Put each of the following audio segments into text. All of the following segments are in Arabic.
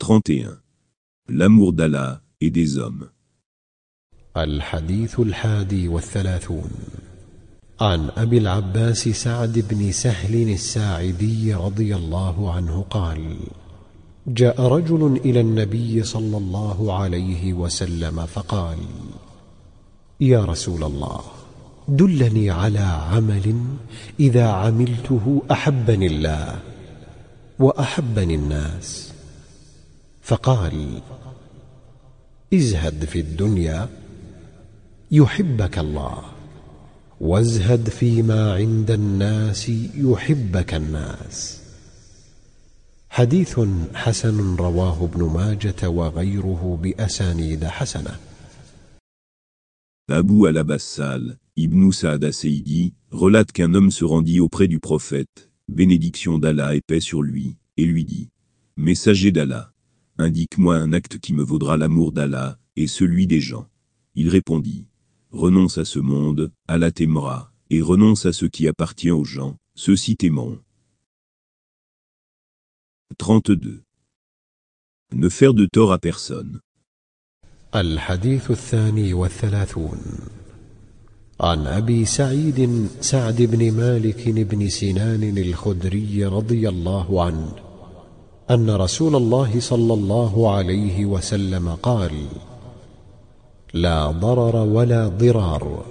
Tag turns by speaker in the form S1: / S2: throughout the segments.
S1: 31 L'amour d'Allah et des hommes
S2: الحديث الحادي والثلاثون عن أبي العباس سعد بن سهل الساعدي رضي الله عنه قال جاء رجل إلى النبي صلى الله عليه وسلم فقال يا رسول الله دلني على عمل إذا عملته أحبني الله وأحبني الناس فقال ازهد في الدنيا يحبك الله وازهد فيما عند الناس يحبك الناس حديث حسن رواه ابن ماجه وغيره باسانيد حسنه
S1: Abu al-Abbasal, Ibn Saad Seidi, relate qu'un homme se rendit auprès du prophète, bénédiction d'Allah et paix sur lui, et lui dit Messager d'Allah, Indique-moi un acte qui me vaudra l'amour d'Allah, et celui des gens. Il répondit, renonce à ce monde, Allah t'aimera, et renonce à ce qui appartient aux gens, ceux-ci t'aimeront. 32. Ne faire de tort à personne.
S2: ان رسول الله صلى الله عليه وسلم قال لا ضرر ولا ضرار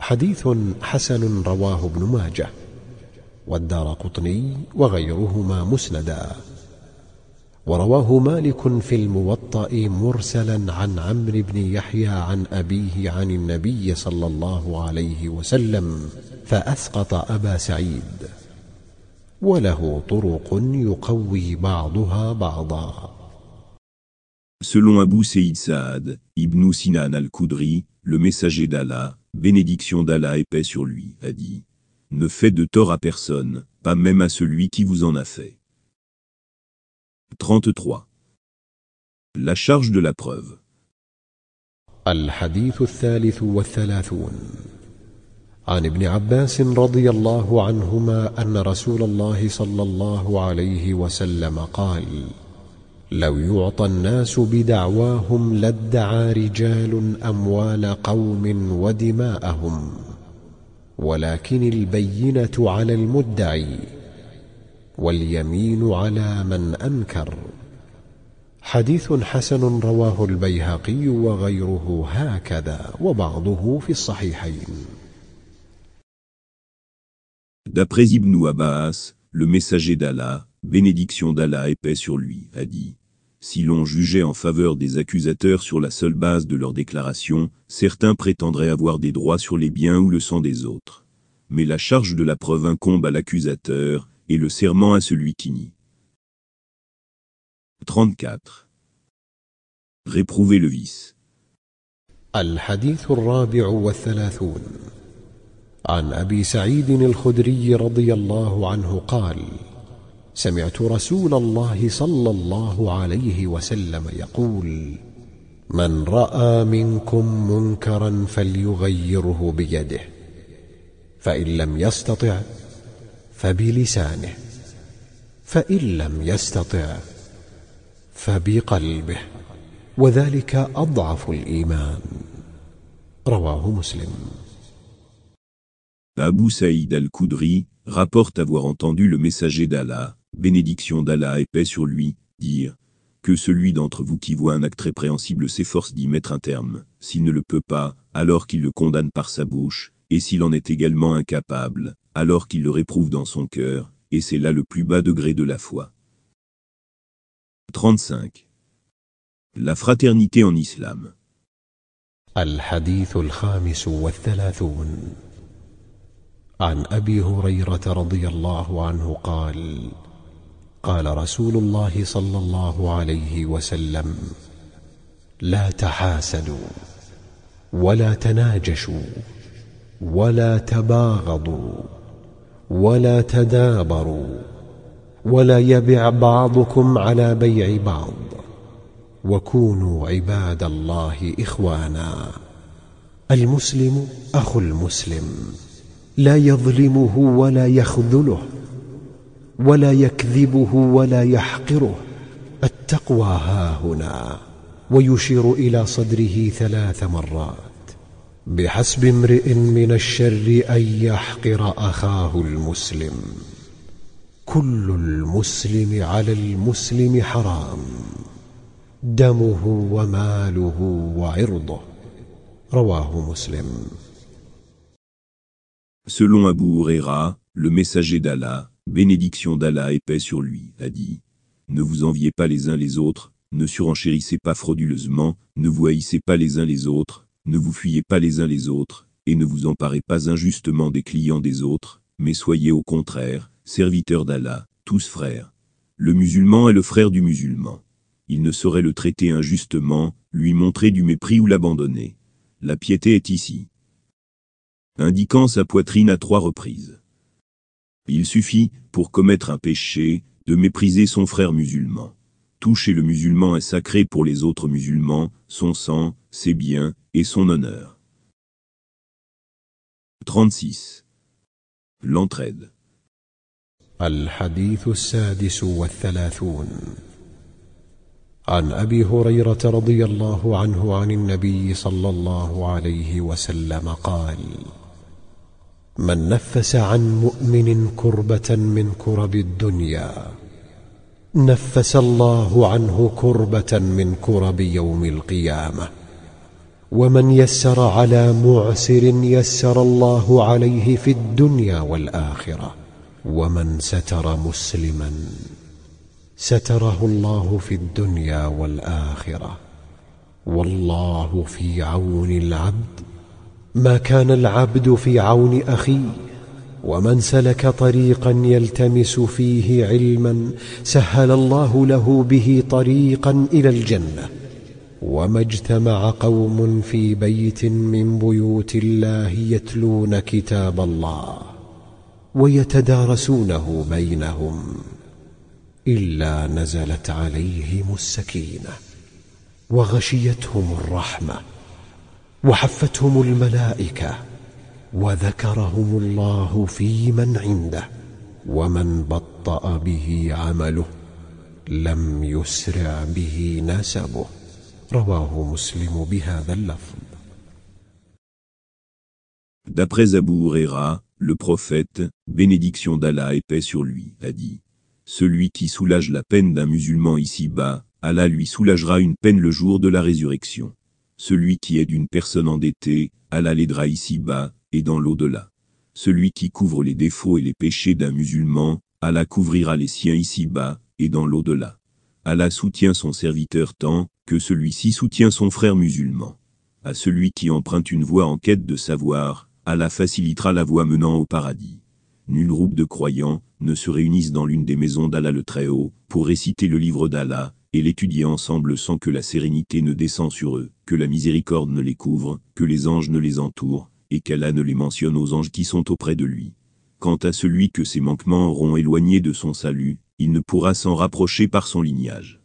S2: حديث حسن رواه ابن ماجه والدار قطني وغيرهما مسندا ورواه مالك في الموطأ مرسلا عن عمرو بن يحيى عن أبيه عن النبي صلى الله عليه وسلم فأسقط أبا سعيد
S1: Selon Abu Sayyid Saad, Ibn Sinan al-Koudri, le messager d'Allah, bénédiction d'Allah et paix sur lui, a dit Ne faites de tort à personne, pas même à celui qui vous en a fait. 33. La charge de la preuve.
S2: Al-Hadith عن ابن عباس رضي الله عنهما ان رسول الله صلى الله عليه وسلم قال لو يعطى الناس بدعواهم لادعى رجال اموال قوم ودماءهم ولكن البينه على المدعي واليمين على من انكر حديث حسن رواه البيهقي وغيره هكذا وبعضه في الصحيحين
S1: D'après Ibn Abbas, le messager d'Allah, bénédiction d'Allah et paix sur lui, a dit si l'on jugeait en faveur des accusateurs sur la seule base de leur déclaration, certains prétendraient avoir des droits sur les biens ou le sang des autres. Mais la charge de la preuve incombe à l'accusateur, et le serment à celui qui nie. 34. Réprouver le vice.
S2: عن أبي سعيد الخدري رضي الله عنه قال سمعت رسول الله صلى الله عليه وسلم يقول من رأى منكم منكرا فليغيره بيده فإن لم يستطع فبلسانه فإن لم يستطع فبقلبه وذلك أضعف الإيمان رواه مسلم
S1: Abu Saïd al-Koudri, rapporte avoir entendu le messager d'Allah, bénédiction d'Allah et paix sur lui, dire que celui d'entre vous qui voit un acte répréhensible s'efforce d'y mettre un terme, s'il ne le peut pas, alors qu'il le condamne par sa bouche, et s'il en est également incapable, alors qu'il le réprouve dans son cœur, et c'est là le plus bas degré de la foi. 35. La fraternité en islam.
S2: al عن أبي هريرة رضي الله عنه قال قال رسول الله صلى الله عليه وسلم لا تحاسدوا ولا تناجشوا ولا تباغضوا ولا تدابروا ولا يبع بعضكم على بيع بعض وكونوا عباد الله إخوانا المسلم أخو المسلم لا يظلمه ولا يخذله ولا يكذبه ولا يحقره التقوى ها هنا ويشير إلى صدره ثلاث مرات بحسب امرئ من الشر أن يحقر أخاه المسلم كل المسلم على المسلم حرام دمه وماله وعرضه رواه مسلم
S1: Selon Abu Huraira, le messager d'Allah, bénédiction d'Allah et paix sur lui, a dit Ne vous enviez pas les uns les autres, ne surenchérissez pas frauduleusement, ne vous haïssez pas les uns les autres, ne vous fuyez pas les uns les autres, et ne vous emparez pas injustement des clients des autres, mais soyez au contraire, serviteurs d'Allah, tous frères. Le musulman est le frère du musulman. Il ne saurait le traiter injustement, lui montrer du mépris ou l'abandonner. La piété est ici indiquant sa poitrine à trois reprises. Il suffit, pour commettre un péché, de mépriser son frère musulman. Toucher le musulman est sacré pour les autres musulmans, son sang, ses biens, et son honneur. 36. L'entraide.
S2: الحديث السادس والثلاثون عن ابي an رضي الله عنه عن النبي صلى الله عليه وسلم قال من نفس عن مؤمن كربة من كرب الدنيا نفس الله عنه كربة من كرب يوم القيامة ومن يسر على معسر يسر الله عليه في الدنيا والآخرة ومن ستر مسلما ستره الله في الدنيا والآخرة والله في عون العبد ما كان العبد في عون اخيه ومن سلك طريقا يلتمس فيه علما سهل الله له به طريقا الى الجنه وما اجتمع قوم في بيت من بيوت الله يتلون كتاب الله ويتدارسونه بينهم الا نزلت عليهم السكينه وغشيتهم الرحمه
S1: D'après Abu Huraira, le prophète, bénédiction d'Allah et paix sur lui, a dit Celui qui soulage la peine d'un musulman ici-bas, Allah lui soulagera une peine le jour de la résurrection. Celui qui aide une personne endettée, Allah l'aidera ici-bas, et dans l'au-delà. Celui qui couvre les défauts et les péchés d'un musulman, Allah couvrira les siens ici-bas, et dans l'au-delà. Allah soutient son serviteur tant que celui-ci soutient son frère musulman. À celui qui emprunte une voie en quête de savoir, Allah facilitera la voie menant au paradis. Nul groupe de croyants ne se réunissent dans l'une des maisons d'Allah le Très-Haut pour réciter le livre d'Allah et l'étudier ensemble sans que la sérénité ne descend sur eux, que la miséricorde ne les couvre, que les anges ne les entourent, et qu'Allah ne les mentionne aux anges qui sont auprès de lui. Quant à celui que ses manquements auront éloigné de son salut, il ne pourra s'en rapprocher par son lignage.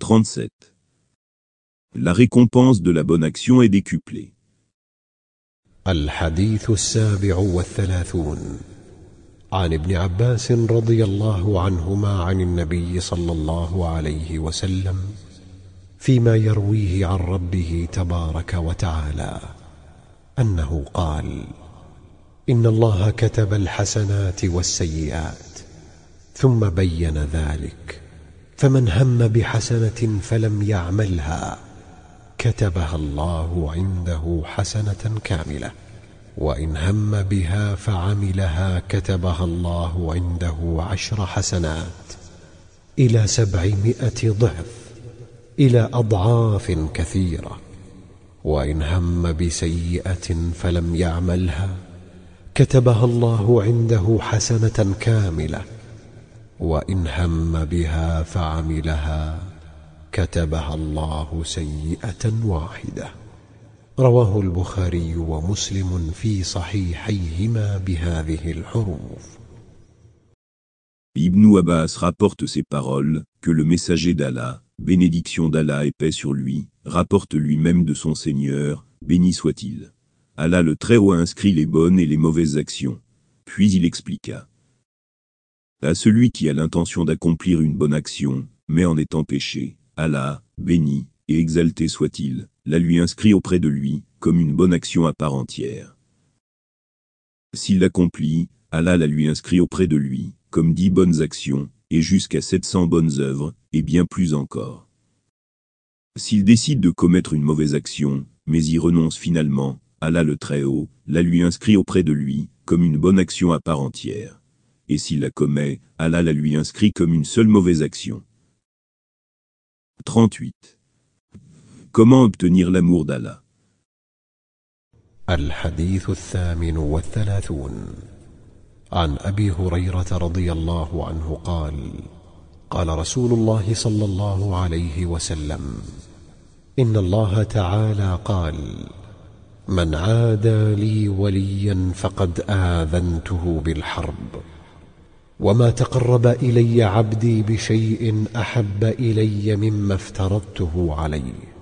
S1: 37. La récompense de la bonne action est décuplée.
S2: عن ابن عباس رضي الله عنهما عن النبي صلى الله عليه وسلم فيما يرويه عن ربه تبارك وتعالى أنه قال إن الله كتب الحسنات والسيئات ثم بين ذلك فمن هم بحسنة فلم يعملها كتبها الله عنده حسنة كاملة وإن هم بها فعملها كتبها الله عنده عشر حسنات إلى سبعمائة ضعف إلى أضعاف كثيرة وإن هم بسيئة فلم يعملها كتبها الله عنده حسنة كاملة وإن هم بها فعملها كتبها الله سيئة واحدة
S1: Ibn Abbas rapporte ces paroles, que le messager d'Allah, bénédiction d'Allah et paix sur lui, rapporte lui-même de son Seigneur, béni soit-il. Allah le Très-Haut inscrit les bonnes et les mauvaises actions. Puis il expliqua. À celui qui a l'intention d'accomplir une bonne action, mais en étant péché, Allah, béni et exalté soit-il, la lui inscrit auprès de lui, comme une bonne action à part entière. S'il l'accomplit, Allah la lui inscrit auprès de lui, comme dix bonnes actions, et jusqu'à sept cents bonnes œuvres, et bien plus encore. S'il décide de commettre une mauvaise action, mais y renonce finalement, Allah le Très-Haut, la lui inscrit auprès de lui, comme une bonne action à part entière. Et s'il la commet, Allah la lui inscrit comme une seule mauvaise action. 38. Comment obtenir l'amour d'Allah
S2: الحديث الثامن والثلاثون عن أبي هريرة رضي الله عنه قال قال رسول الله صلى الله عليه وسلم إن الله تعالى قال من عادى لي وليا فقد آذنته بالحرب وما تقرب إلي عبدي بشيء أحب إلي مما افترضته عليه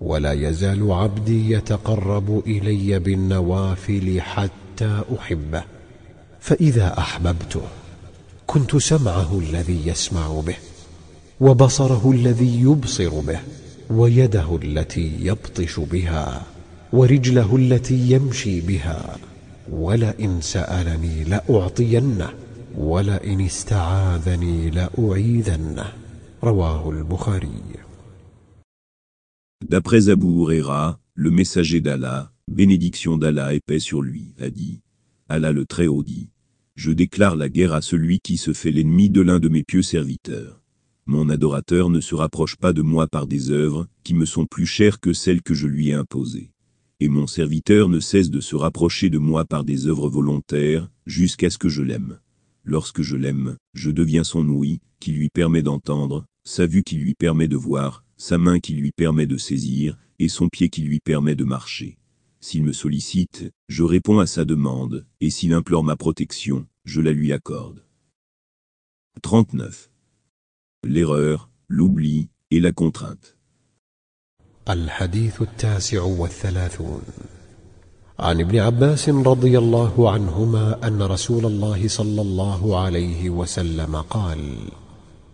S2: ولا يزال عبدي يتقرب إلي بالنوافل حتى أحبه فإذا أحببته كنت سمعه الذي يسمع به وبصره الذي يبصر به ويده التي يبطش بها ورجله التي يمشي بها ولئن سألني لأعطينه ولئن استعاذني لأعيذنه رواه البخاري
S1: D'après Abou Huraira, le messager d'Allah, bénédiction d'Allah et paix sur lui, a dit. Allah le Très-Haut dit. Je déclare la guerre à celui qui se fait l'ennemi de l'un de mes pieux serviteurs. Mon adorateur ne se rapproche pas de moi par des œuvres qui me sont plus chères que celles que je lui ai imposées. Et mon serviteur ne cesse de se rapprocher de moi par des œuvres volontaires, jusqu'à ce que je l'aime. Lorsque je l'aime, je deviens son ouïe, qui lui permet d'entendre, sa vue qui lui permet de voir, sa main qui lui permet de saisir, et son pied qui lui permet de marcher. S'il me sollicite, je réponds à sa demande, et s'il implore ma protection, je la lui accorde. 39. L'erreur, l'oubli, et la contrainte.
S2: التاسع والثلاثون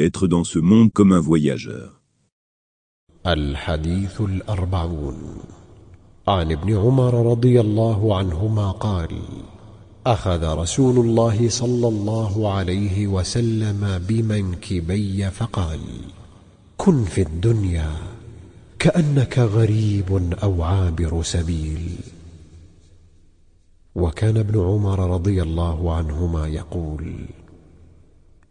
S1: être dans ce monde comme un voyageur.
S2: الحديث الأربعون عن ابن عمر رضي الله عنهما قال أخذ رسول الله صلى الله عليه وسلم بمنكبي فقال كن في الدنيا كأنك غريب أو عابر سبيل وكان ابن عمر رضي الله عنهما يقول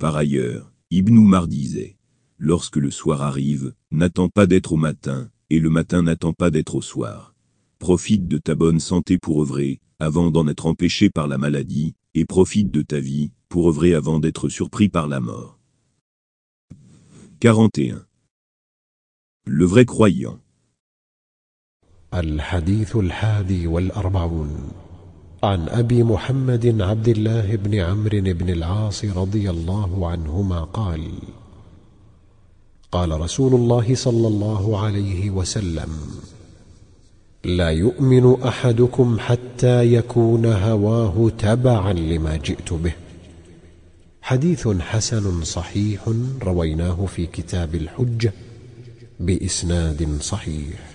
S1: Par ailleurs, Ibn Umar disait Lorsque le soir arrive, n'attends pas d'être au matin, et le matin n'attend pas d'être au soir. Profite de ta bonne santé pour œuvrer, avant d'en être empêché par la maladie, et profite de ta vie, pour œuvrer avant d'être surpris par la mort. 41. Le vrai croyant.
S2: عن أبي محمد عبد الله بن عمرو بن العاص رضي الله عنهما قال قال رسول الله صلى الله عليه وسلم لا يؤمن أحدكم حتى يكون هواه تبعا لما جئت به حديث حسن صحيح رويناه في كتاب الحجة بإسناد صحيح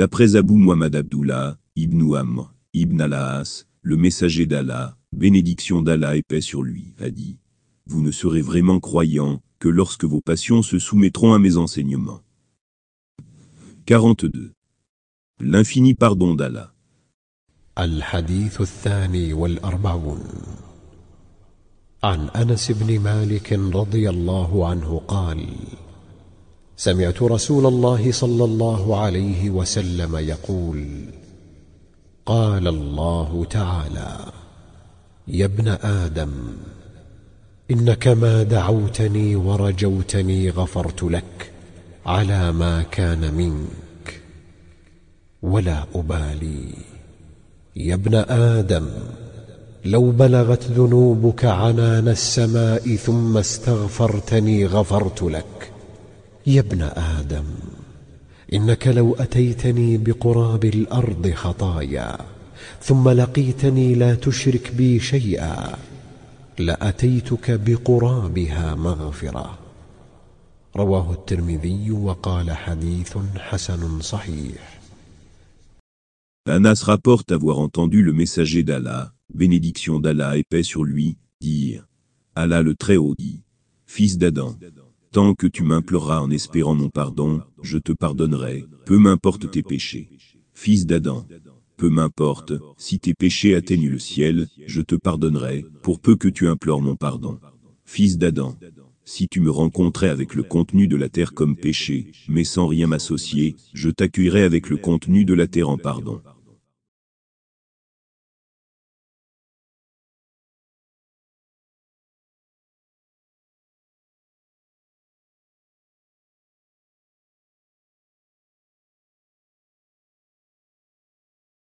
S1: D'après Abu Muhammad Abdullah, Ibn Amr, Ibn alaas le messager d'Allah, bénédiction d'Allah et paix sur lui, a dit Vous ne serez vraiment croyants que lorsque vos passions se soumettront à mes enseignements. 42. L'infini pardon d'Allah.
S2: Al-Hadith والأربعون عن أنس بن مالك رضي الله anhu قال سمعت رسول الله صلى الله عليه وسلم يقول قال الله تعالى يا ابن آدم إنك ما دعوتني ورجوتني غفرت لك على ما كان منك ولا أبالي يا ابن آدم لو بلغت ذنوبك عنان السماء ثم استغفرتني غفرت لك يا ابن آدم إنك لو أتيتني بقراب الأرض خطايا ثم لقيتني لا تشرك بي شيئا لأتيتك بقرابها مغفرة رواه الترمذي وقال حديث حسن صحيح
S1: Anas rapporte avoir entendu le messager d'Allah, bénédiction d'Allah et paix sur lui, dire Allah le Très-Haut dit, Fils d'Adam, Tant que tu m'imploreras en espérant mon pardon, je te pardonnerai, peu m'importe tes péchés. Fils d'Adam, peu m'importe, si tes péchés atteignent le ciel, je te pardonnerai, pour peu que tu implores mon pardon. Fils d'Adam, si tu me rencontrais avec le contenu de la terre comme péché, mais sans rien m'associer, je t'accueillerai avec le contenu de la terre en pardon.